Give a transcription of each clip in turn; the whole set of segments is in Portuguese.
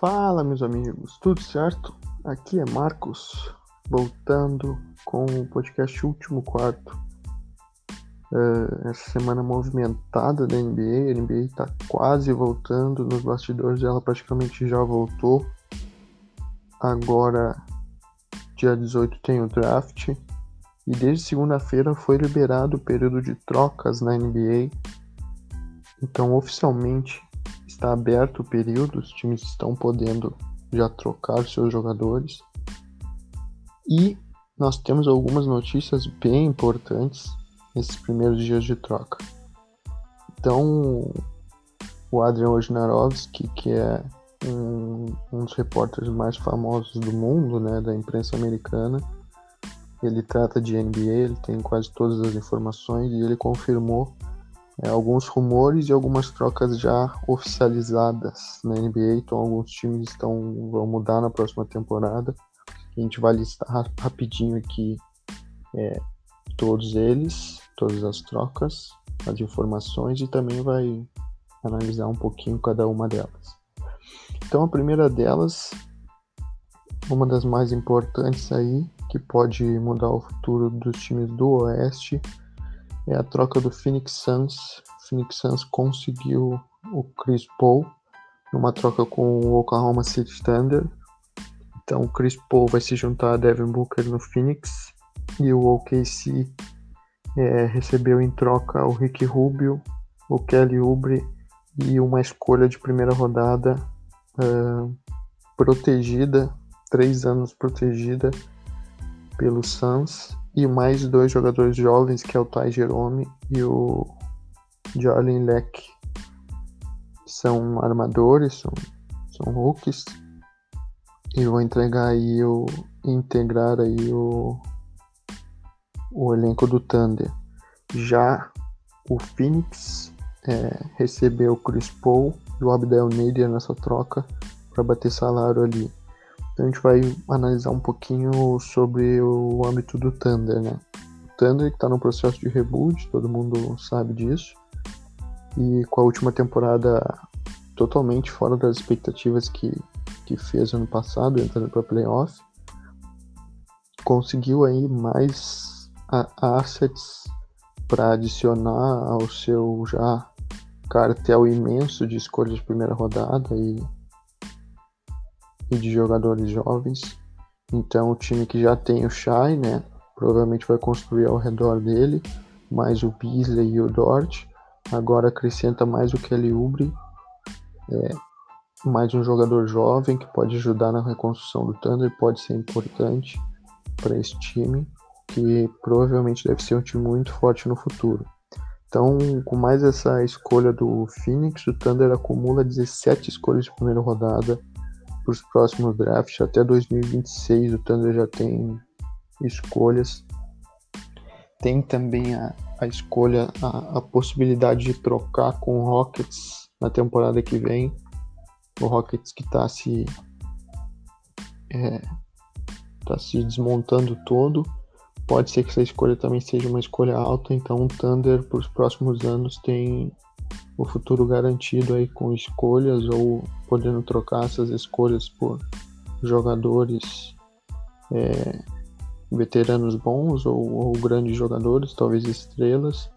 Fala, meus amigos, tudo certo? Aqui é Marcos, voltando com o podcast Último Quarto. Uh, essa semana movimentada da NBA, a NBA está quase voltando, nos bastidores ela praticamente já voltou. Agora, dia 18, tem o draft. E desde segunda-feira foi liberado o período de trocas na NBA. Então, oficialmente, está aberto o período, os times estão podendo já trocar seus jogadores. E nós temos algumas notícias bem importantes nesses primeiros dias de troca. Então, o Adrian Wojnarowski, que é um, um, dos repórteres mais famosos do mundo, né, da imprensa americana, ele trata de NBA, ele tem quase todas as informações e ele confirmou é, alguns rumores e algumas trocas já oficializadas na NBA. Então, alguns times estão, vão mudar na próxima temporada. A gente vai listar rapidinho aqui é, todos eles, todas as trocas, as informações e também vai analisar um pouquinho cada uma delas. Então, a primeira delas, uma das mais importantes aí, que pode mudar o futuro dos times do Oeste é a troca do Phoenix Suns. O Phoenix Suns conseguiu o Chris Paul numa troca com o Oklahoma City Thunder. Então o Chris Paul vai se juntar a Devin Booker no Phoenix e o OKC é, recebeu em troca o Rick Rubio, o Kelly Oubre e uma escolha de primeira rodada uh, protegida, três anos protegida pelo Suns e mais dois jogadores jovens, que é o Ty Jerome e o Jalen Leck. São armadores, são, são rookies. E vou entregar aí o. integrar aí o. o elenco do Thunder. Já o Phoenix é, recebeu o Chris Paul e o Abdel Nader nessa troca para bater salário ali. Então a gente vai analisar um pouquinho sobre o âmbito do Thunder, né? O Thunder que está no processo de reboot, todo mundo sabe disso. E com a última temporada totalmente fora das expectativas que, que fez ano passado, entrando para playoff, conseguiu aí mais assets para adicionar ao seu já cartel imenso de escolhas de primeira rodada e e de jogadores jovens. Então o time que já tem o Shai, né, provavelmente vai construir ao redor dele, mais o Beasley e o Dort. Agora acrescenta mais o Kelly Oubre, é, mais um jogador jovem que pode ajudar na reconstrução do Thunder, pode ser importante para esse time, que provavelmente deve ser um time muito forte no futuro. Então, com mais essa escolha do Phoenix, o Thunder acumula 17 escolhas de primeira rodada para os próximos drafts. Até 2026 o Thunder já tem escolhas. Tem também a, a escolha, a, a possibilidade de trocar com o Rockets na temporada que vem. O Rockets que está se é, tá se desmontando todo. Pode ser que essa escolha também seja uma escolha alta, então o Thunder para os próximos anos tem o futuro garantido aí com escolhas ou podendo trocar essas escolhas por jogadores é, veteranos bons ou, ou, grandes jogadores, talvez estrelas.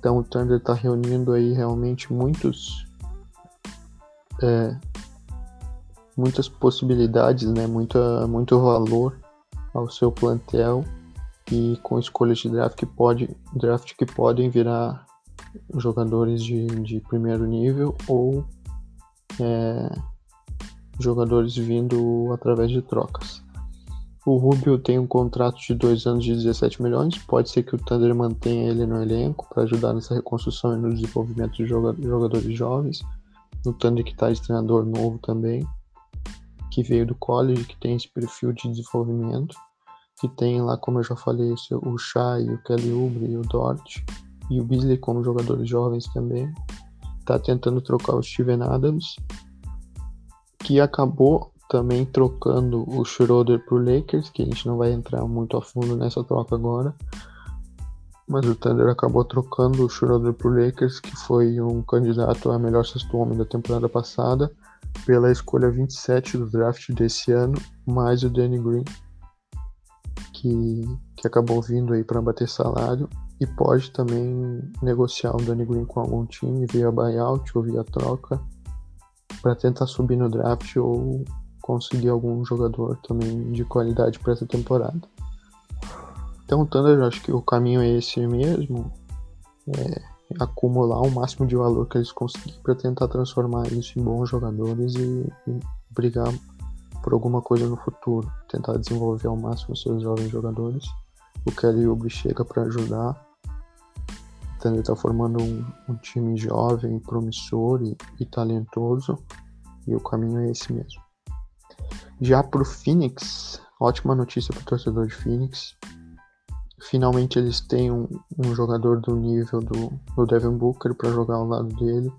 Então o Thunder está reunindo aí realmente muitos é, muitas possibilidades, né? Muita, muito valor ao seu plantel e com escolhas de draft que pode draft que podem virar jogadores de, de primeiro nível ou é, jogadores vindo através de trocas. O Rubio tem um contrato de dois anos de 17 milhões. Pode ser que o Thunder mantenha ele no elenco para ajudar nessa reconstrução e no desenvolvimento de jogadores jovens. No Thunder que está de treinador novo também, que veio do college, que tem esse perfil de desenvolvimento, que tem lá, como eu já falei, o Shai, o Kelly Oubre e o Dort e o Beasley como jogadores jovens também. Tá tentando trocar o Steven Adams, que acabou também trocando o Schroeder pro Lakers, que a gente não vai entrar muito a fundo nessa troca agora. Mas o Thunder acabou trocando o Schroeder pro Lakers, que foi um candidato a melhor sexto homem da temporada passada. pela escolha 27 do draft desse ano, mais o Danny Green, que, que acabou vindo aí para bater salário e pode também negociar o Danny Green com algum time via buyout ou via troca para tentar subir no draft ou conseguir algum jogador também de qualidade para essa temporada. Então, Thunder, acho que o caminho é esse mesmo, é acumular o máximo de valor que eles conseguirem para tentar transformar isso em bons jogadores e, e brigar por alguma coisa no futuro, tentar desenvolver ao máximo seus jovens jogadores. O Kelly Oubre chega para ajudar ele está formando um, um, time jovem, promissor e, e, talentoso, e o caminho é esse mesmo. Já para o Phoenix, ótima notícia para o torcedor de Phoenix. Finalmente eles têm um, um jogador do nível do, do Devin Booker para jogar ao lado dele.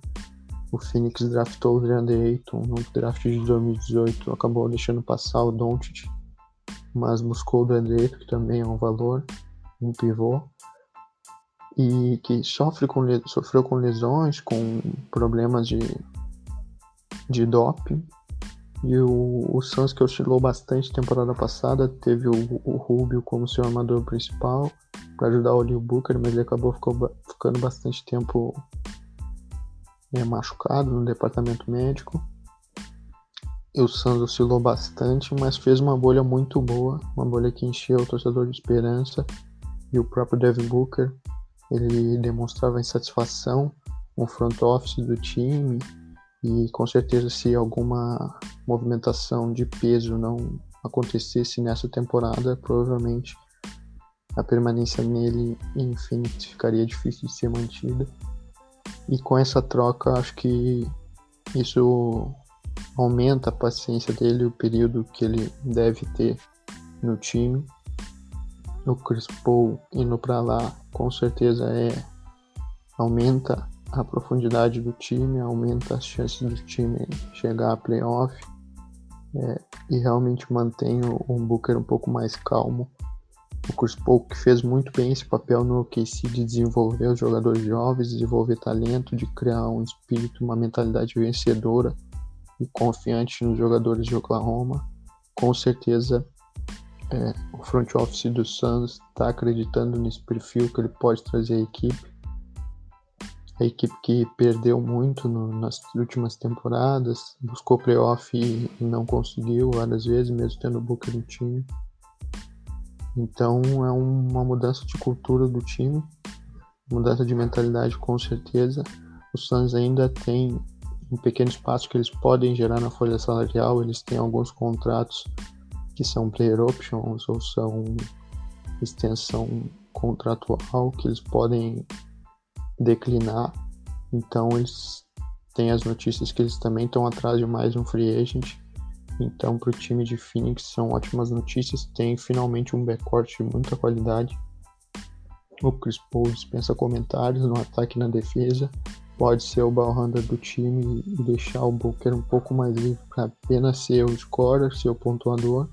O Phoenix draftou o DeAndre Ayton no draft de 2018, acabou deixando passar o Doncic, mas buscou o DeAndre Ayton, que também é um valor, um pivô e que sofre com, sofreu com lesões, com problemas de, de doping. E o, o Suns, que oscilou bastante temporada passada, teve o, o Rubio como seu armador principal para ajudar o Leo Booker, mas ele acabou ficou, ficando bastante tempo é, machucado no departamento médico. E o Suns oscilou bastante, mas fez uma bolha muito boa, uma bolha que encheu o torcedor de esperança. E o próprio Devin Booker ele demonstrava insatisfação com o front office do time e com certeza se alguma movimentação de peso não acontecesse nessa temporada, provavelmente a permanência nele em Phoenix ficaria difícil de ser mantida. E com essa troca, acho que isso aumenta a paciência dele, o período que ele deve ter no time o Chris Paul indo para lá com certeza é aumenta a profundidade do time, aumenta as chances do time chegar a playoff é, e realmente mantém o, o Booker um pouco mais calmo. O Chris Paul que fez muito bem esse papel no OKC de desenvolver os jogadores jovens, desenvolver talento, de criar um espírito, uma mentalidade vencedora e confiante nos jogadores de Oklahoma. Com certeza é, o front office do Suns está acreditando nesse perfil que ele pode trazer à equipe. A equipe que perdeu muito no, nas últimas temporadas, buscou playoff e não conseguiu várias vezes, mesmo tendo o Booker no time. Então é uma mudança de cultura do time, mudança de mentalidade com certeza. O Suns ainda tem um pequeno espaço que eles podem gerar na folha salarial, eles têm alguns contratos que são player options ou são extensão contratual que eles podem declinar. Então eles têm as notícias que eles também estão atrás de mais um free agent. Então para o time de Phoenix são ótimas notícias. Tem finalmente um backcourt de muita qualidade. O Chris Paul dispensa comentários no ataque e na defesa. Pode ser o ball handler do time e deixar o Booker um pouco mais livre para apenas ser o scorer, ser o pontuador.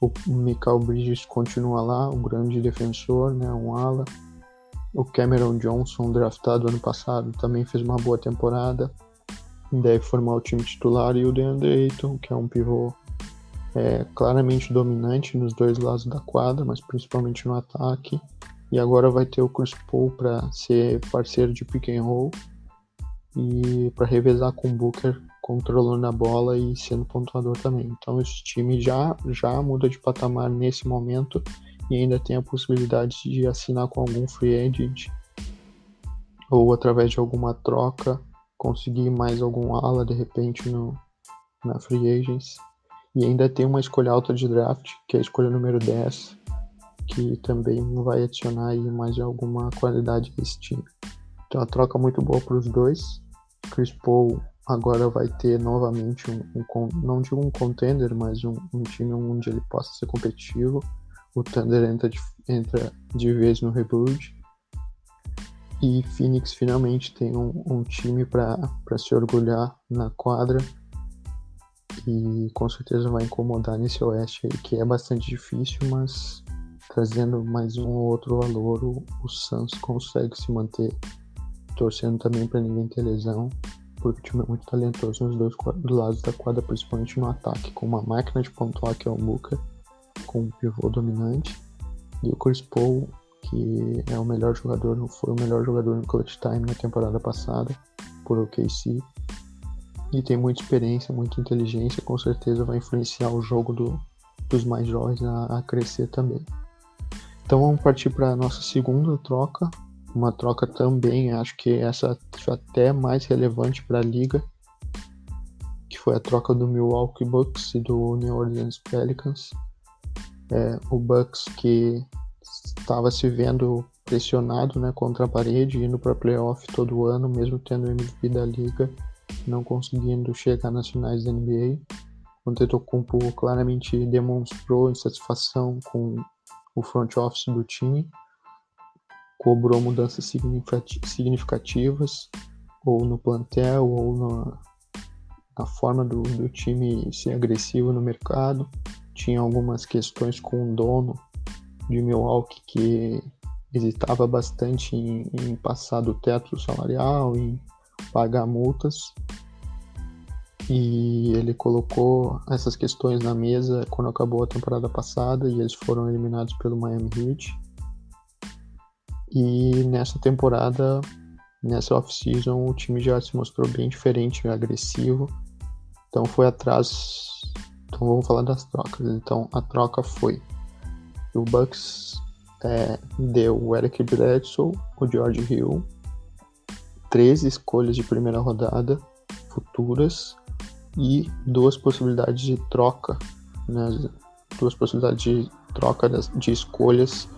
O Michael Bridges continua lá, um grande defensor, né, um ala. O Cameron Johnson, draftado ano passado, também fez uma boa temporada. Deve formar o time titular. E o DeAndre Ayton, que é um pivô é, claramente dominante nos dois lados da quadra, mas principalmente no ataque. E agora vai ter o Chris Paul para ser parceiro de pick and roll e para revezar com o Booker controlando a bola e sendo pontuador também. Então esse time já, já muda de patamar nesse momento e ainda tem a possibilidade de assinar com algum free agent ou através de alguma troca conseguir mais algum ala de repente no, na free agents. E ainda tem uma escolha alta de draft, que é a escolha número 10, que também vai adicionar aí mais alguma qualidade a esse time. Então a troca muito boa para os dois. Chris Paul agora vai ter novamente um, um não digo um contender, mas um, um, time onde ele possa ser competitivo. O Thunder entra de, entra de vez no rebuild. E Phoenix finalmente tem um, um time para se orgulhar na quadra. E com certeza vai incomodar nesse oeste aí, que é bastante difícil, mas trazendo mais um ou outro valor, o, o Suns consegue se manter torcendo também para ninguém ter lesão porque o time é muito talentoso nos dois lados da quadra, principalmente no ataque, com uma máquina de pontuar que é o Booker, com um pivô dominante, e o Chris Paul, que é o melhor jogador, foi o melhor jogador no clutch time na temporada passada, por OKC, e tem muita experiência, muita inteligência, com certeza vai influenciar o jogo do, dos mais jovens a, a crescer também. Então vamos partir para a nossa segunda troca, uma troca também, acho que essa até mais relevante para a liga, que foi a troca do Milwaukee Bucks e do New Orleans Pelicans. É, o Bucks que estava se vendo pressionado né, contra a parede, indo para playoff todo ano, mesmo tendo o MVP da liga, não conseguindo chegar nas finais da NBA. O Antetokounmpo claramente demonstrou insatisfação com o front office do time cobrou mudanças significativas, ou no plantel, ou na, na forma do, do time ser agressivo no mercado. Tinha algumas questões com o dono de Milwaukee que hesitava bastante em, em passar do teto salarial, em pagar multas. E ele colocou essas questões na mesa quando acabou a temporada passada e eles foram eliminados pelo Miami Heat. E nessa temporada, nessa off-season, o time já se mostrou bem diferente, agressivo. Então foi atrás. Então vamos falar das trocas. Então a troca foi: o Bucks é, deu o Eric Bledsoe, o George Hill, três escolhas de primeira rodada futuras e duas possibilidades de troca, né, duas possibilidades de troca de escolhas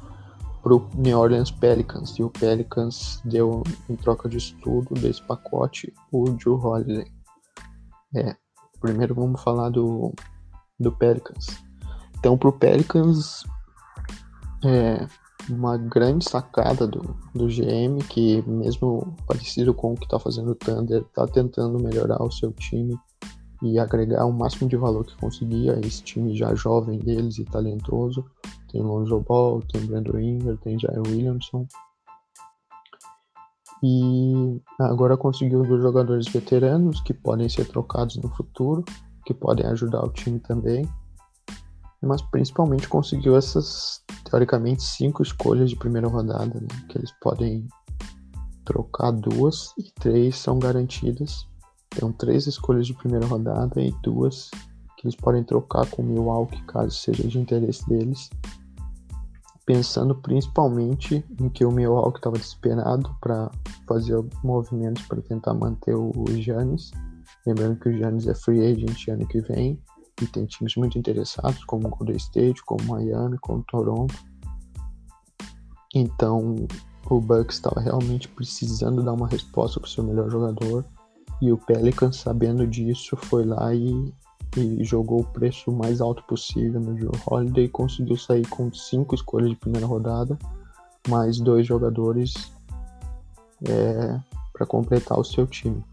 para o New Orleans Pelicans. E o Pelicans deu, em troca de estudo desse pacote, o Joe Holiday. É, primeiro vamos falar do, do Pelicans. Então, para o Pelicans, é uma grande sacada do, do GM, que mesmo parecido com o que está fazendo o Thunder, está tentando melhorar o seu time e agregar o máximo de valor que conseguia esse time já jovem deles e talentoso. Tem Lonzo Ball, tem Brandon Ingram, tem Jair Williamson. E agora conseguiu dois jogadores veteranos que podem ser trocados no futuro, que podem ajudar o time também. Mas principalmente conseguiu essas, teoricamente, cinco escolhas de primeira rodada, né? que eles podem trocar duas e três são garantidas tem três escolhas de primeira rodada e duas que eles podem trocar com o Milwaukee caso seja de interesse deles. Pensando principalmente em que o Milwaukee estava desesperado para fazer movimentos para tentar manter o Giannis. Lembrando que o Giannis é free agent ano que vem e tem times muito interessados, como o Golden State, como Miami, como Toronto. Então o Bucks estava realmente precisando dar uma resposta para o seu melhor jogador e o Pelican, sabendo disso, foi lá e, e jogou o preço mais alto possível no Joe Holiday conseguiu sair com cinco escolhas de primeira rodada, mais dois jogadores é, para completar o seu time.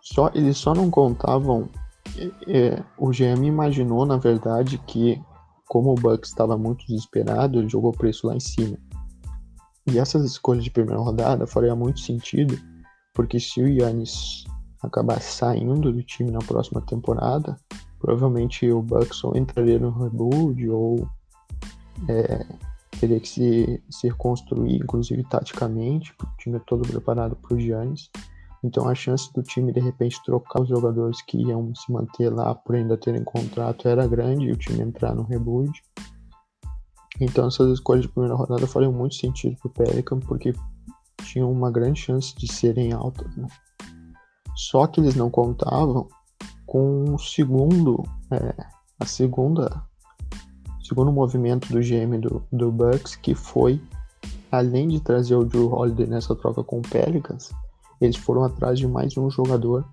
Só Eles só não contavam. É, o GM imaginou, na verdade, que como o Bucks estava muito desesperado, ele jogou o preço lá em cima. E essas escolhas de primeira rodada fariam muito sentido porque se o Yannis acabar saindo do time na próxima temporada, provavelmente o Bucks ou entraria no rebuild ou é, teria que se, se reconstruir, inclusive taticamente, o time é todo preparado para o Giannis. Então a chance do time de repente trocar os jogadores que iam se manter lá por ainda terem contrato era grande e o time entrar no rebuild. Então essas escolhas de primeira rodada fariam muito sentido para o Pelican, porque tinham uma grande chance de serem altas. Né? Só que eles não contavam com o segundo, é, a segunda, segundo movimento do GM do, do Bucks, que foi, além de trazer o Drew Holiday nessa troca com o Pelicans, eles foram atrás de mais um jogador,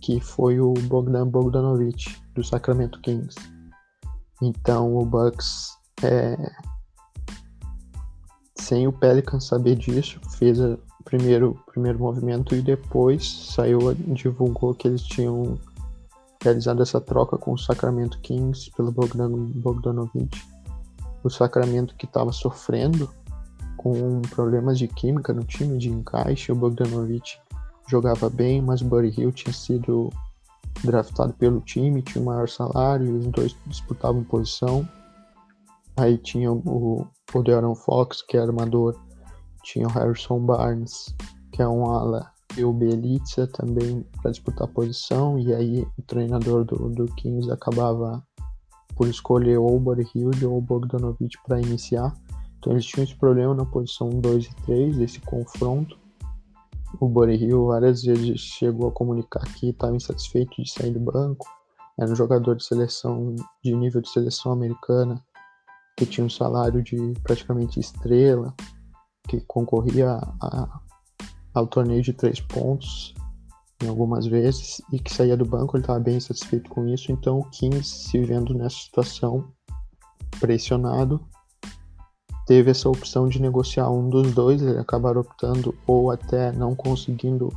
que foi o Bogdan Bogdanovic, do Sacramento Kings. Então o Bucks é, sem o Pelican saber disso, fez o primeiro, primeiro movimento e depois saiu, divulgou que eles tinham realizado essa troca com o Sacramento Kings pelo Bogdan, Bogdanovic. O Sacramento que estava sofrendo com problemas de química no time, de encaixe, o Bogdanovic jogava bem, mas o Buddy Hill tinha sido draftado pelo time, tinha o maior salário, os dois disputavam posição. Aí tinha o, o De'Aaron Fox, que é armador, tinha o Harrison Barnes, que é um ala, e o Belitza também para disputar posição, e aí o treinador do, do Kings acabava por escolher ou o Buddy Hield ou o Bogdanovich para iniciar. Então eles tinham esse problema na posição 2 e 3, desse confronto. O Buddy Hill várias vezes chegou a comunicar que estava insatisfeito de sair do banco. Era um jogador de seleção, de nível de seleção americana, que tinha um salário de praticamente estrela, que concorria a, ao torneio de três pontos em algumas vezes e que saía do banco, ele estava bem satisfeito com isso. Então o Kings, se vendo nessa situação, pressionado, teve essa opção de negociar um dos dois, ele acabaram optando ou até não conseguindo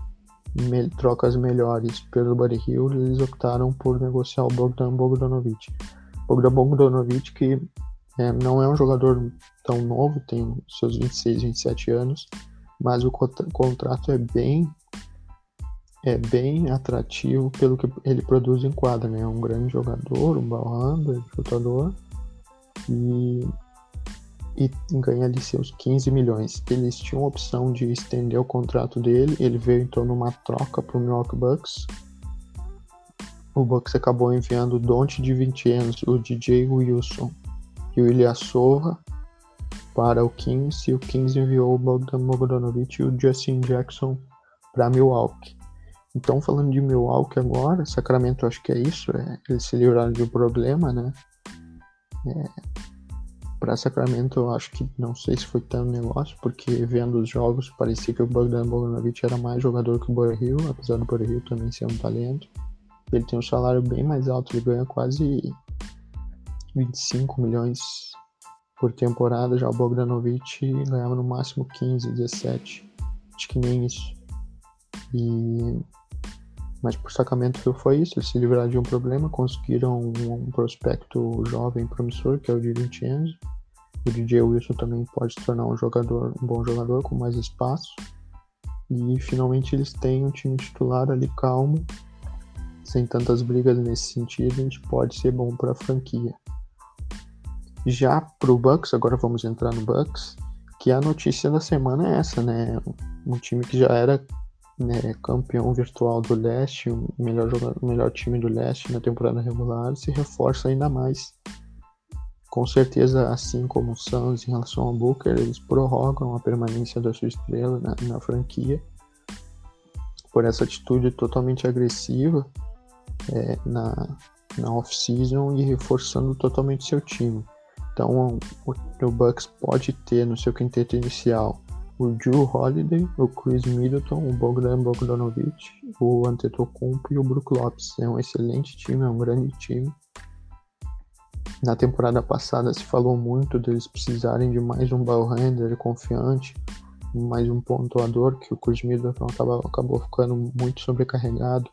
me trocas melhores pelo Buddy Hill, eles optaram por negociar o Bogdan Bogdanovic. Bogdan Bogdanovic que é, não é um jogador tão novo, tem seus 26, 27 anos, mas o contrato é bem é bem atrativo pelo que ele produz em quadra, né? É um grande jogador, um ball handler, chutador e, e ganha ali seus 15 milhões. Eles tinham a opção de estender o contrato dele, ele veio então numa troca para o Milwaukee Bucks. O Bucks acabou enviando o de 20 anos, o DJ Wilson e o Ilyasova para o Kings e o Kings enviou o Bogdan Bogdanovic e o Justin Jackson para Milwaukee. Então, falando de Milwaukee agora, Sacramento acho que é isso, é, eles se livraram de um problema, né? É, para Sacramento eu acho que não sei se foi tanto negócio, porque vendo os jogos parecia que o Bogdan Bogdanovic era mais jogador que o Buddy Hill, apesar do Buddy Hill também ser um talento. Ele tem um salário bem mais alto, ele ganha quase 25 milhões por temporada, já o Bogdanovic ganhava no máximo 15, 17, acho que nem isso. E mas por Sacramento foi isso, eles se livraram de um problema, conseguiram um, um prospecto jovem promissor, que é o de Vincenzo. O DJ Wilson também pode se tornar um jogador, um bom jogador com mais espaço. E finalmente eles têm um time titular ali calmo, sem tantas brigas nesse sentido, a gente pode ser bom para a franquia. Já para o Bucks, agora vamos entrar no Bucks, que a notícia da semana é essa, né? Um time que já era né, campeão virtual do leste, o melhor, jogador, melhor time do leste na temporada regular, se reforça ainda mais. Com certeza, assim como o Suns em relação ao Booker, eles prorrogam a permanência da sua estrela na, na franquia por essa atitude totalmente agressiva é, na, na off-season e reforçando totalmente seu time. Então, o, o Bucks pode ter no seu quinteto inicial o Drew Holiday, o Chris Middleton, o Bogdan Bogdanovic, o Antetokounmpo e o Brook Lopes. É um excelente time, é um grande time. Na temporada passada se falou muito deles precisarem de mais um ball handler confiante, mais um pontuador, que o Chris Middleton acabou, acabou ficando muito sobrecarregado,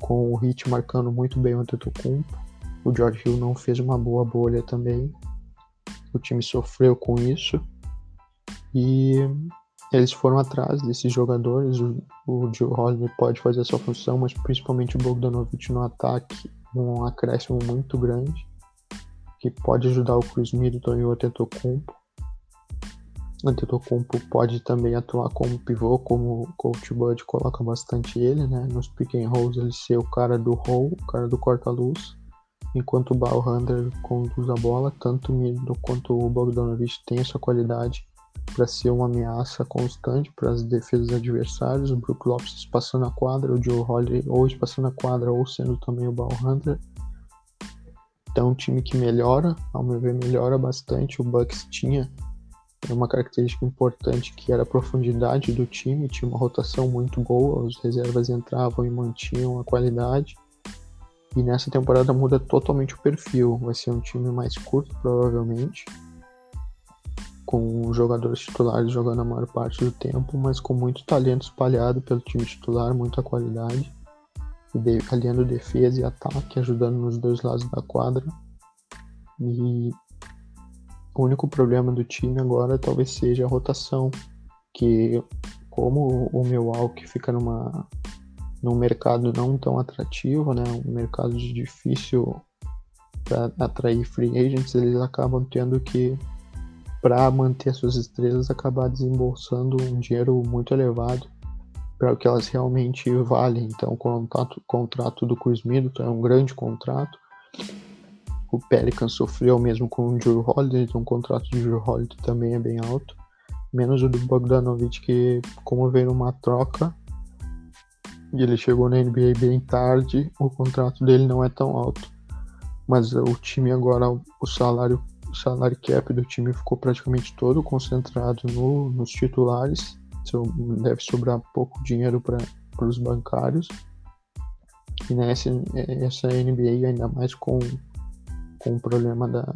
com o Hit marcando muito bem o Antetokounmpo. O George Hill não fez uma boa bolha também. O time sofreu com isso e eles foram atrás desses jogadores. O, o Joe Holiday pode fazer essa função, mas principalmente o Bogdanovich no ataque, um acréscimo muito grande, que pode ajudar o Chris Middleton e o Antetokounmpo. O Antetokounmpo pode também atuar como pivô, como o Coach Bud coloca bastante ele, né? Nos pick and rolls ele ser o cara do roll, o cara do corta-luz, enquanto o ball handler conduz a bola, tanto o Middleton quanto o Bogdanovich tem essa qualidade para ser uma ameaça constante para as defesas adversárias. O Brook Lopes espaçando a quadra, o Joe Holiday ou espaçando a quadra ou sendo também o ball hunter. Então, um time que melhora, ao meu ver, melhora bastante. O Bucks tinha uma característica importante que era a profundidade do time, tinha uma rotação muito boa, os reservas entravam e mantinham a qualidade. E nessa temporada muda totalmente o perfil, vai ser um time mais curto, provavelmente com jogadores titulares jogando a maior parte do tempo, mas com muito talento espalhado pelo time titular, muita qualidade, aliando defesa e ataque, ajudando nos dois lados da quadra. E o único problema do time agora talvez seja a rotação, que como o Milwaukee fica numa num mercado não tão atrativo, né, um mercado de difícil para atrair free agents, eles acabam tendo que para manter suas estrelas acabar desembolsando um dinheiro muito elevado para o que elas realmente valem. Então, o contrato, contrato do Chris Middleton é um grande contrato. O Pelican sofreu mesmo com o Drew Holiday, então o contrato de Drew Holiday também é bem alto. Menos o do Bogdanovich, que como veio numa troca, e ele chegou na NBA bem tarde, o contrato dele não é tão alto. Mas o time agora, o salário o salário cap do time ficou praticamente todo concentrado no, nos titulares. Deve sobrar pouco dinheiro para os bancários. E nessa essa NBA, ainda mais com, com o problema da,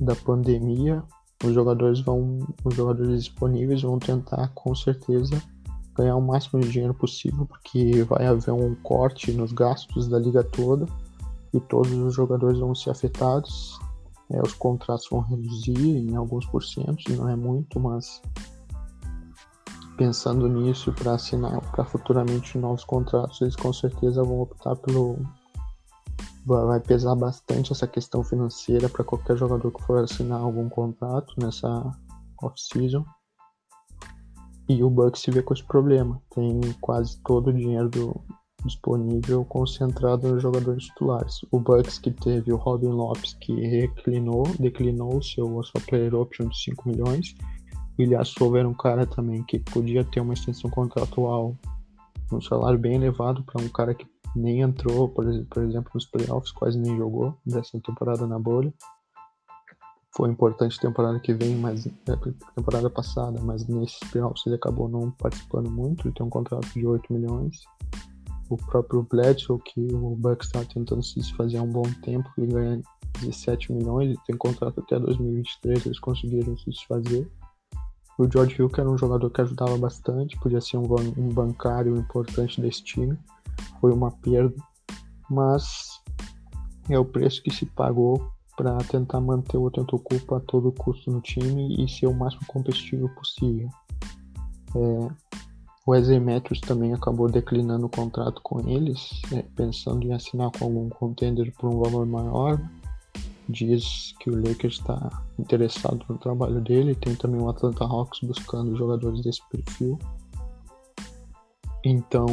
da pandemia, os jogadores vão, os jogadores disponíveis vão tentar com certeza ganhar o máximo de dinheiro possível, porque vai haver um corte nos gastos da liga toda e todos os jogadores vão ser afetados é, os contratos vão reduzir em alguns porcentos, não é muito, mas pensando nisso para assinar para futuramente novos contratos, eles com certeza vão optar pelo vai pesar bastante essa questão financeira para qualquer jogador que for assinar algum contrato nessa off-season. E o Bucks se vê com esse problema. Tem quase todo o dinheiro do, disponível concentrado nos jogadores titulares. O Bucks que teve o Robin Lopes que reclinou, declinou seu, sua player option de 5 milhões. O Ilyasova era um cara também que podia ter uma extensão contratual um salário bem elevado para um cara que nem entrou, por exemplo, nos playoffs, quase nem jogou dessa temporada na bolha. Foi importante temporada que vem, mas é, temporada passada, mas nesses playoffs ele acabou não participando muito. Ele tem um contrato de 8 milhões o próprio Bledsoe, que o Bucks está tentando se desfazer há um bom tempo, e ganha 17 milhões, tem contrato até 2023, eles conseguiram se desfazer. O George Hill, que era um jogador que ajudava bastante, podia ser um, um bancário importante desse time, foi uma perda, mas é o preço que se pagou para tentar manter o Antetokounmpo a todo custo no time e ser o máximo competitivo possível. É, o Matthews também acabou declinando o contrato com eles, né, pensando em assinar com algum contender por um valor maior. Diz que o Lakers está interessado no trabalho dele. Tem também o Atlanta Hawks buscando jogadores desse perfil. Então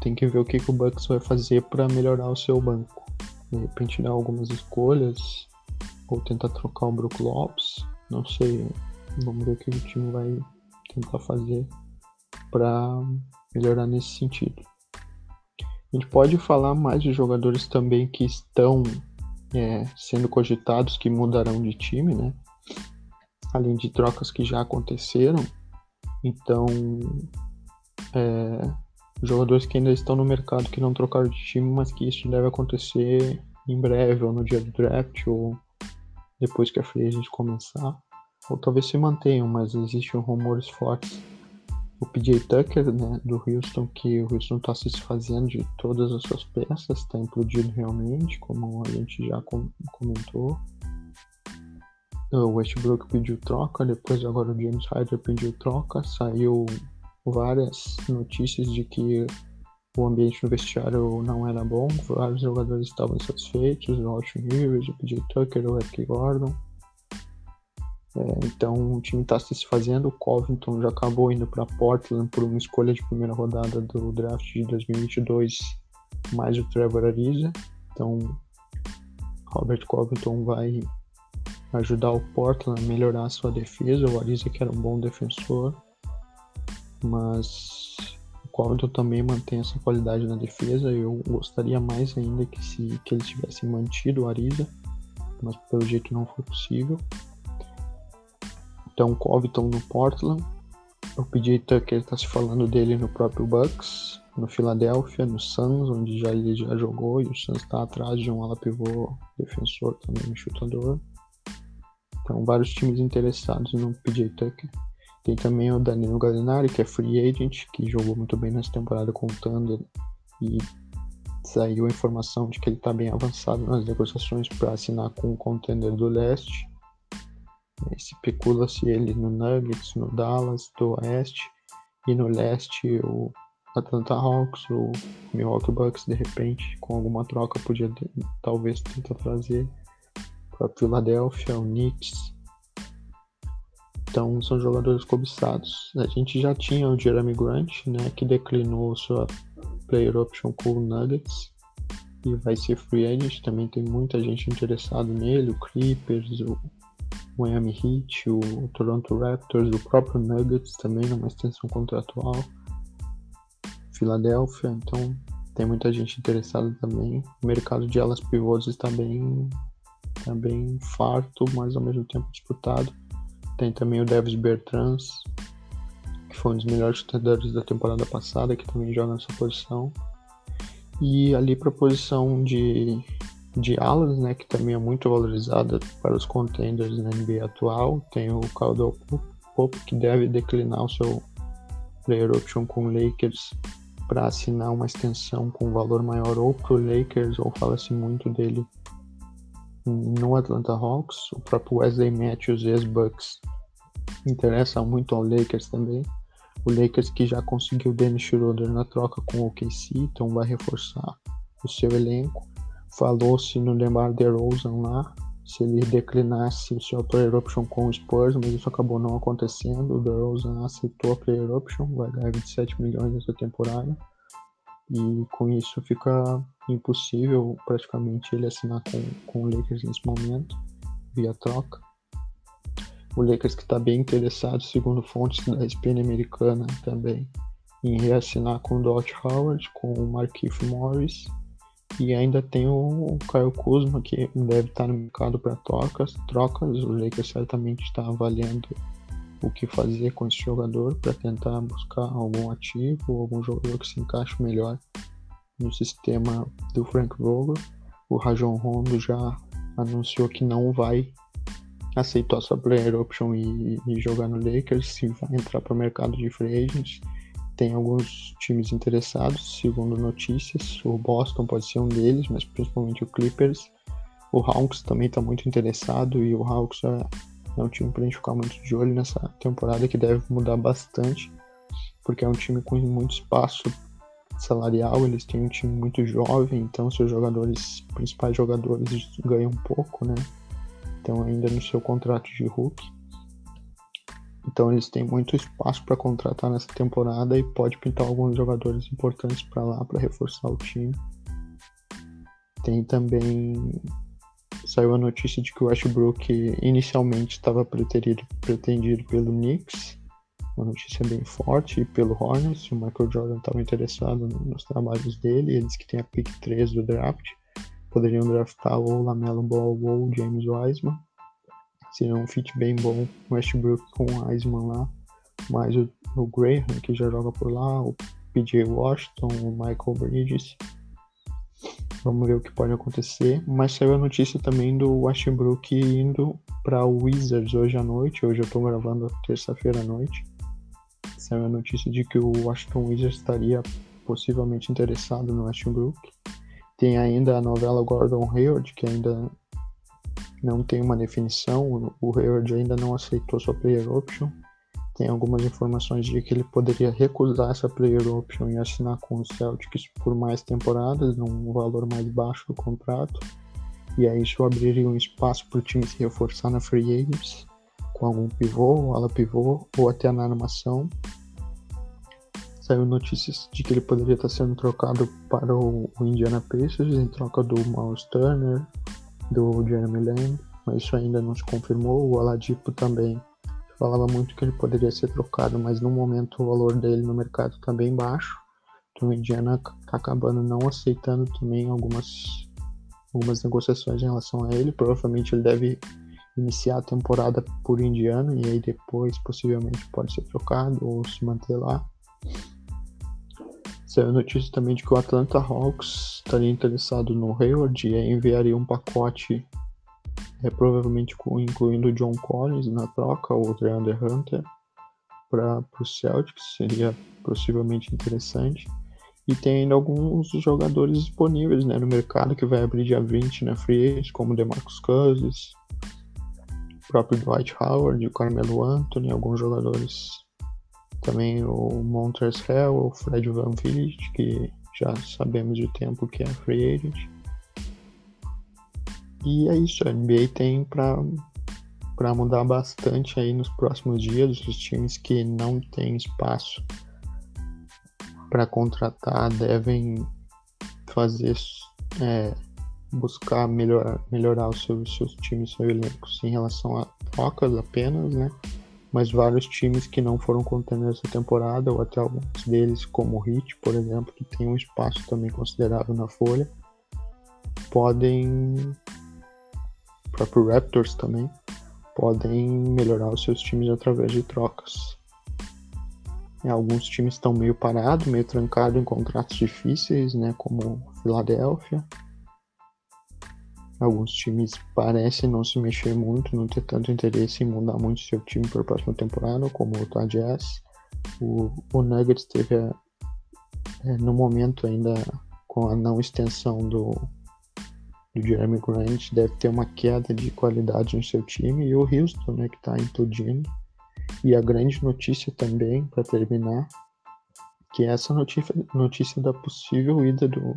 tem que ver o que, que o Bucks vai fazer para melhorar o seu banco. De repente dar algumas escolhas ou tentar trocar o Brook Lopes. Não sei. Vamos ver o que o time vai tentar fazer para melhorar nesse sentido. A gente pode falar mais de jogadores também que estão é, sendo cogitados que mudarão de time, né? Além de trocas que já aconteceram. Então, é, jogadores que ainda estão no mercado que não trocaram de time, mas que isso deve acontecer em breve, ou no dia do draft, ou depois que a free agent começar ou talvez se mantenham, mas existem rumores fortes. O PJ Tucker, né, do Houston, que o Houston está se desfazendo de todas as suas peças, está implodindo realmente, como a gente já comentou. O Westbrook pediu troca, depois agora o James Harden pediu troca, saiu várias notícias de que o ambiente no vestiário não era bom, vários jogadores estavam insatisfeitos, o Austin Rivers, o PJ Tucker, o Eric Gordon. É, então o time está se desfazendo. O Covington já acabou indo para Portland por uma escolha de primeira rodada do draft de 2022, mais o Trevor Ariza. Então Robert Covington vai ajudar o Portland a melhorar a sua defesa. O Ariza que era um bom defensor, mas o Covington também mantém essa qualidade na defesa. Eu gostaria mais ainda que se que ele tivesse mantido o Ariza, mas pelo jeito não foi possível. Então, Covington no Portland. O PJ Tucker está se falando dele no próprio Bucks, no Philadelphia, no Suns, onde já ele já jogou, e o Suns está atrás de um ala pivô defensor também, chutador. Então, vários times interessados no PJ Tucker. Tem também o Danilo Gallinari, que é free agent, que jogou muito bem nessa temporada com o Thunder e saiu a informação de que ele está bem avançado nas negociações para assinar com o contender do leste. Especula-se ele no Nuggets, no Dallas, do Oeste, e no Leste o Atlanta Hawks, o Milwaukee Bucks, de repente, com alguma troca, podia talvez tentar trazer para Philadelphia, o Knicks. Então são jogadores cobiçados. A gente já tinha o Jeremy Grant, né, que declinou sua player option com o Nuggets e vai ser free agent. Também tem muita gente interessada nele, o Clippers, o Miami Heat, o Toronto Raptors, o próprio Nuggets também numa extensão contratual. Filadélfia, então tem muita gente interessada também. O mercado de alas pivôs está bem, está bem farto, mas ao mesmo tempo disputado. Tem também o Davis Bertrans, que foi um dos melhores chutadores da temporada passada, que também joga nessa posição. E ali para a posição de, de alas, né, que também é muito valorizada para os contenders na NBA atual, tem o Caldwell Pope, que deve declinar o seu player option com o Lakers para assinar uma extensão com valor maior ou para o Lakers, ou fala-se muito dele no Atlanta Hawks. O próprio Wesley Matthews, ex-Bucks, interessa muito ao Lakers também. O Lakers que já conseguiu Dennis Schroeder na troca com o OKC, então vai reforçar o seu elenco. Falou-se no Lemar DeRozan lá, se ele declinasse o seu player option com o Spurs, mas isso acabou não acontecendo. O DeRozan aceitou a player option, vai ganhar 27 milhões nessa temporada. E com isso fica impossível praticamente ele assinar com, com o Lakers nesse momento, via troca. O Lakers que está bem interessado, segundo fontes da ESPN americana também, em reassinar com o Dot Howard, com o Markif Morris e ainda tem o Caio Kuzma, que deve estar no mercado para trocas. trocas. O Lakers certamente está avaliando o que fazer com esse jogador para tentar buscar algum ativo, algum jogador que se encaixe melhor no sistema do Frank Vogel. O Rajon Rondo já anunciou que não vai aceitar sua player option e, e jogar no Lakers, se vai entrar para o mercado de free agents tem alguns times interessados, segundo notícias. O Boston pode ser um deles, mas principalmente o Clippers. O Hawks também está muito interessado e o Hawks é, é um time para a gente ficar muito de olho nessa temporada que deve mudar bastante, porque é um time com muito espaço salarial, eles têm um time muito jovem, então seus jogadores, principais jogadores ganham pouco, né? Então ainda no seu contrato de rookie. Então eles têm muito espaço para contratar nessa temporada e pode pintar alguns jogadores importantes para lá para reforçar o time. Tem também saiu a notícia de que o Westbrook inicialmente estava pretendido, pretendido pelo Knicks, uma notícia bem forte, e pelo Hornets. O Michael Jordan estava interessado nos trabalhos dele, eles que têm a pick 3 do draft poderiam draftar ou Lamelo Ball ou James Wiseman seria um fit bem bom. Westbrook com o lá, mais o, o Graham, que já joga por lá, o PJ Washington, o Michael Bridges. Vamos ver o que pode acontecer. Mas saiu a notícia também do Westbrook indo para o Wizards hoje à noite. Hoje eu estou gravando terça-feira à noite. Saiu a notícia de que o Washington Wizards estaria possivelmente interessado no Westbrook. Tem ainda a novela Gordon Hayward, que ainda não tem uma definição. O Hayward ainda não aceitou sua player option. Tem algumas informações de que ele poderia recusar essa player option e assinar com o Celtics por mais temporadas, num valor mais baixo do contrato. E aí isso abriria um espaço para o time se reforçar na free agents com algum pivô, ala pivô ou até na armação. Saiu notícias de que ele poderia estar sendo trocado para o Indiana Pacers em troca do Miles Turner, do Jeremy Lamb, mas isso ainda não se confirmou. O Oladipo também falava muito que ele poderia ser trocado, mas no momento o valor dele no mercado está bem baixo. Então o Indiana está acabando não aceitando também algumas, algumas negociações em relação a ele. Provavelmente ele deve iniciar a temporada por Indiana e aí depois possivelmente pode ser trocado ou se manter lá. Saiu notícia também de que o Atlanta Hawks estaria interessado no Hayward e enviaria um pacote, é, provavelmente incluindo o John Collins na troca, ou o DeAndre Hunter, para o Celtics, seria possivelmente interessante. E tem ainda alguns jogadores disponíveis né, no mercado que vai abrir dia 20 na Free Agents, como o DeMarcus Cousins, próprio Dwight Howard, o Carmelo Anthony, alguns jogadores também o Montrezl Harrell, o Fred Van Vliet, que já sabemos de tempo que é free agent. E é isso, a NBA tem para mudar bastante aí nos próximos dias. Os times que não têm espaço para contratar devem fazer é, buscar melhorar, melhorar os seus, seus times, seus elencos em relação a trocas apenas, né? Mas vários times que não foram contenders essa temporada, ou até alguns deles, como o Heat, por exemplo, que tem um espaço também considerável na folha, podem. O próprio Raptors também podem melhorar os seus times através de trocas. Alguns times estão meio parados, meio trancados em contratos difíceis, né, como Filadélfia. Alguns times parecem não se mexer muito, não ter tanto interesse em mudar muito seu time para a próxima temporada, como o Utah Jazz. O, o Nuggets teve, é, no momento ainda, com a não extensão do, do Jeremy Grant, deve ter uma queda de qualidade no seu time. E o Houston, né, que está implodindo e a grande notícia também, para terminar, que é essa notícia, notícia da possível ida do,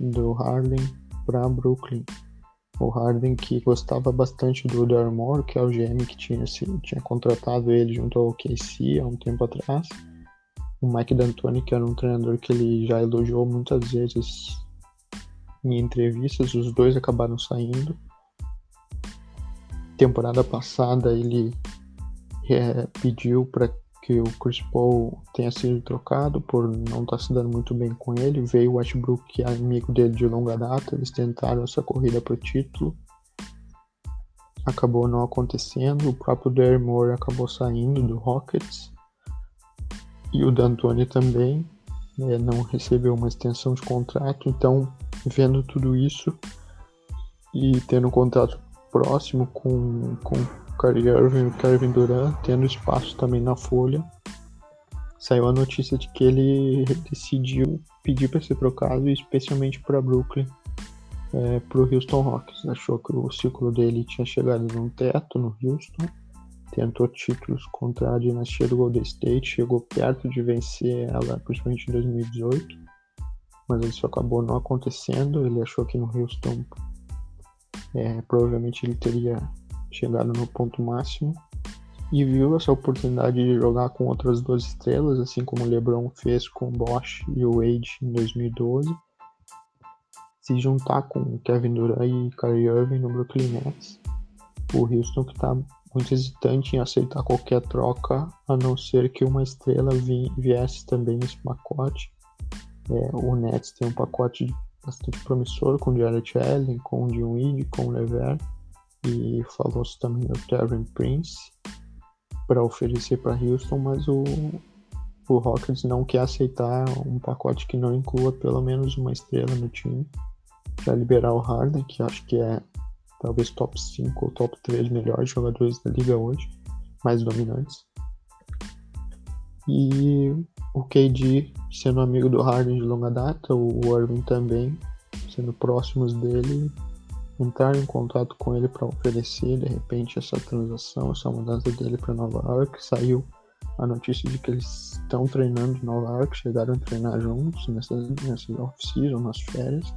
do Harden para Brooklyn. O Harden que gostava bastante do Darmore, que é o GM que tinha, se, tinha contratado ele junto ao KC há um tempo atrás. O Mike D'Antoni, que era um treinador que ele já elogiou muitas vezes em entrevistas, os dois acabaram saindo. Temporada passada ele é, pediu para que o Chris Paul tenha sido trocado por não estar tá se dando muito bem com ele. Veio o Westbrook, que é amigo dele de longa data, eles tentaram essa corrida para o título. Acabou não acontecendo. O próprio Darren Moore acabou saindo do Rockets. E o D'Antoni também né, não recebeu uma extensão de contrato. Então, vendo tudo isso e tendo um contrato próximo com, com Kyrie Irving e Kevin Durant tendo espaço também na folha. Saiu a notícia de que ele decidiu pedir para ser trocado, especialmente para Brooklyn, é, para o Houston Rockets. Achou que o ciclo dele tinha chegado num teto no Houston, tentou títulos contra a dinastia do Golden State, chegou perto de vencer ela, principalmente em 2018, mas isso acabou não acontecendo. Ele achou que no Houston é, provavelmente ele teria chegado no ponto máximo e viu essa oportunidade de jogar com outras duas estrelas, assim como o LeBron fez com o Bosch e o Wade em 2012, se juntar com Kevin Durant e Kyrie Irving no Brooklyn Nets. O Houston que está muito hesitante em aceitar qualquer troca, a não ser que uma estrela vi viesse também nesse pacote. É, o Nets tem um pacote bastante promissor com o Jared Allen, com o Dinwiddie, com o Levert e falou-se também do Terry Prince para oferecer para Houston, mas o, o Rockets não quer aceitar um pacote que não inclua pelo menos uma estrela no time para liberar o Harden, que acho que é talvez top 5 ou top 3 melhores jogadores da liga hoje, mais dominantes. E o KD sendo amigo do Harden de longa data, o Irving também sendo próximos dele, entrar em contato com ele para oferecer de repente essa transação, essa mudança dele para Nova York. Saiu a notícia de que eles estão treinando em Nova York, chegaram a treinar juntos nessas, nessas off-season, nas férias.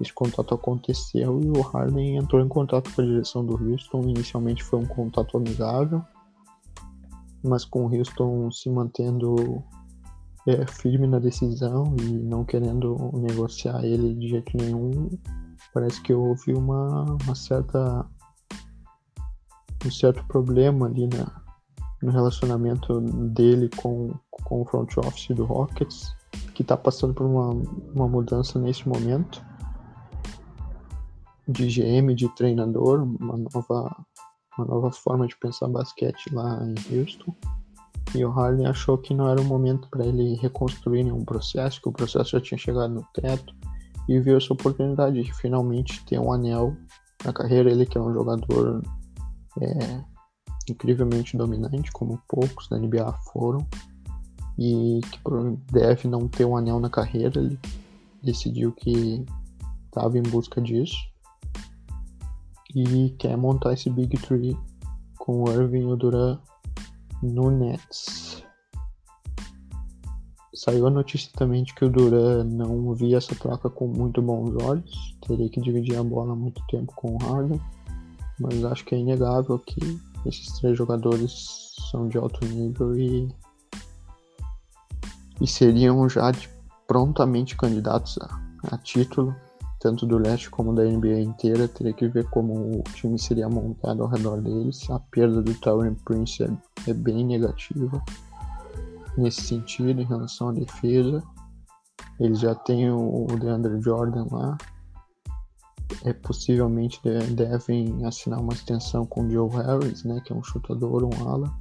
Esse contato aconteceu e o Harden entrou em contato com a direção do Houston. Inicialmente foi um contato amigável, mas com o Houston se mantendo é, firme na decisão e não querendo negociar ele de jeito nenhum, parece que houve uma, uma certa um certo problema ali na, no relacionamento dele com, com o front office do Rockets, que está passando por uma, uma mudança nesse momento de GM, de treinador, uma nova, uma nova forma de pensar basquete lá em Houston. E o Harden achou que não era o momento para ele reconstruir nenhum processo, que o processo já tinha chegado no teto e viu essa oportunidade de finalmente ter um anel na carreira. Ele que é um jogador é, incrivelmente dominante, como poucos da NBA foram, e que deve não ter um anel na carreira. Ele decidiu que estava em busca disso e quer montar esse Big Tree com o Irving e o Duran no Nets. Saiu a notícia também de que o Duran não via essa troca com muito bons olhos, teria que dividir a bola muito tempo com o Harden, mas acho que é inegável que esses três jogadores são de alto nível e, e seriam já de, prontamente candidatos a, a título, tanto do leste como da NBA inteira. Teria que ver como o time seria montado ao redor deles. A perda do Tauren Prince é, é bem negativa nesse sentido em relação à defesa. Eles já têm o DeAndre Jordan lá. É, possivelmente devem assinar uma extensão com o Joe Harris, né, que é um chutador, um ala.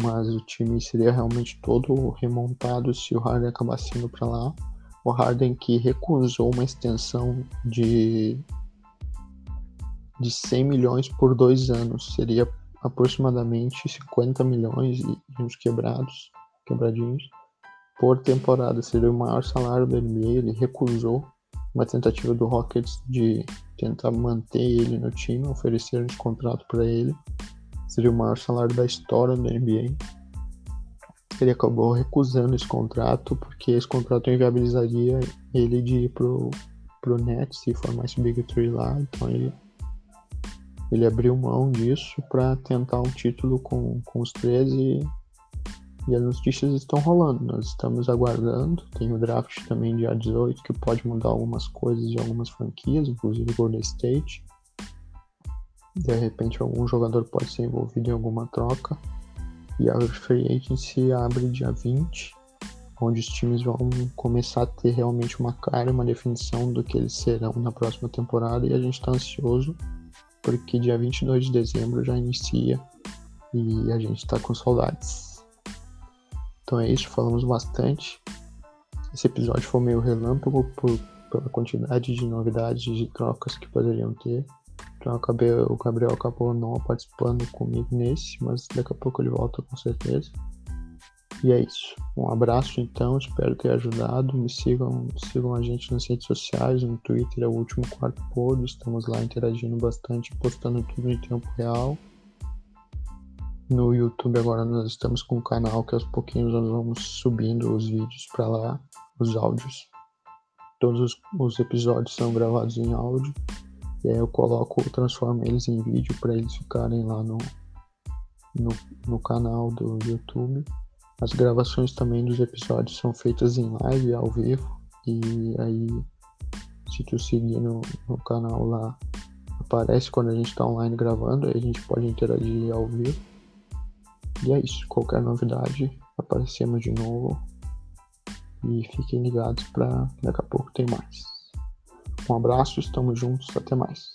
Mas o time seria realmente todo remontado se o Harden acabasse indo para lá. O Harden que recusou uma extensão de de 100 milhões por dois anos, seria aproximadamente 50 milhões e uns quebrados quebradinhos por temporada. Seria o maior salário da NBA. Ele recusou uma tentativa do Rockets de tentar manter ele no time, oferecer um contrato para ele. Seria o maior salário da história da NBA. Ele acabou recusando esse contrato porque esse contrato inviabilizaria ele de ir pro, pro Nets e formar esse Big Three lá. Então ele, ele abriu mão disso para tentar um título com, com os 13 e as notícias estão rolando, nós estamos aguardando. Tem o draft também dia 18 que pode mudar algumas coisas de algumas franquias, inclusive Golden State. De repente algum jogador pode ser envolvido em alguma troca. E a Free Agency abre dia 20, onde os times vão começar a ter realmente uma cara, uma definição do que eles serão na próxima temporada. E a gente está ansioso, porque dia 22 de dezembro já inicia e a gente está com saudades. Então é isso, falamos bastante. Esse episódio foi meio relâmpago por, pela quantidade de novidades de trocas que poderiam ter. Então acabei, o Gabriel acabou não participando comigo nesse, mas daqui a pouco ele volta com certeza. E é isso. Um abraço então, espero ter ajudado. Me sigam, sigam a gente nas redes sociais, no Twitter é o último quarto pod, estamos lá interagindo bastante, postando tudo em tempo real. No YouTube agora nós estamos com um canal que aos pouquinhos nós vamos subindo os vídeos para lá, os áudios. Todos os, os, episódios são gravados em áudio e aí eu coloco, transformo eles em vídeo para eles ficarem lá no, no, no canal do YouTube. As gravações também dos episódios são feitas em live, ao vivo, e aí se tu seguir no, no canal lá, aparece quando a gente está online gravando, aí a gente pode interagir ao vivo. E é isso. Qualquer novidade, aparecemos de novo. E fiquem ligados para daqui a pouco tem mais. Um abraço, estamos juntos, até mais.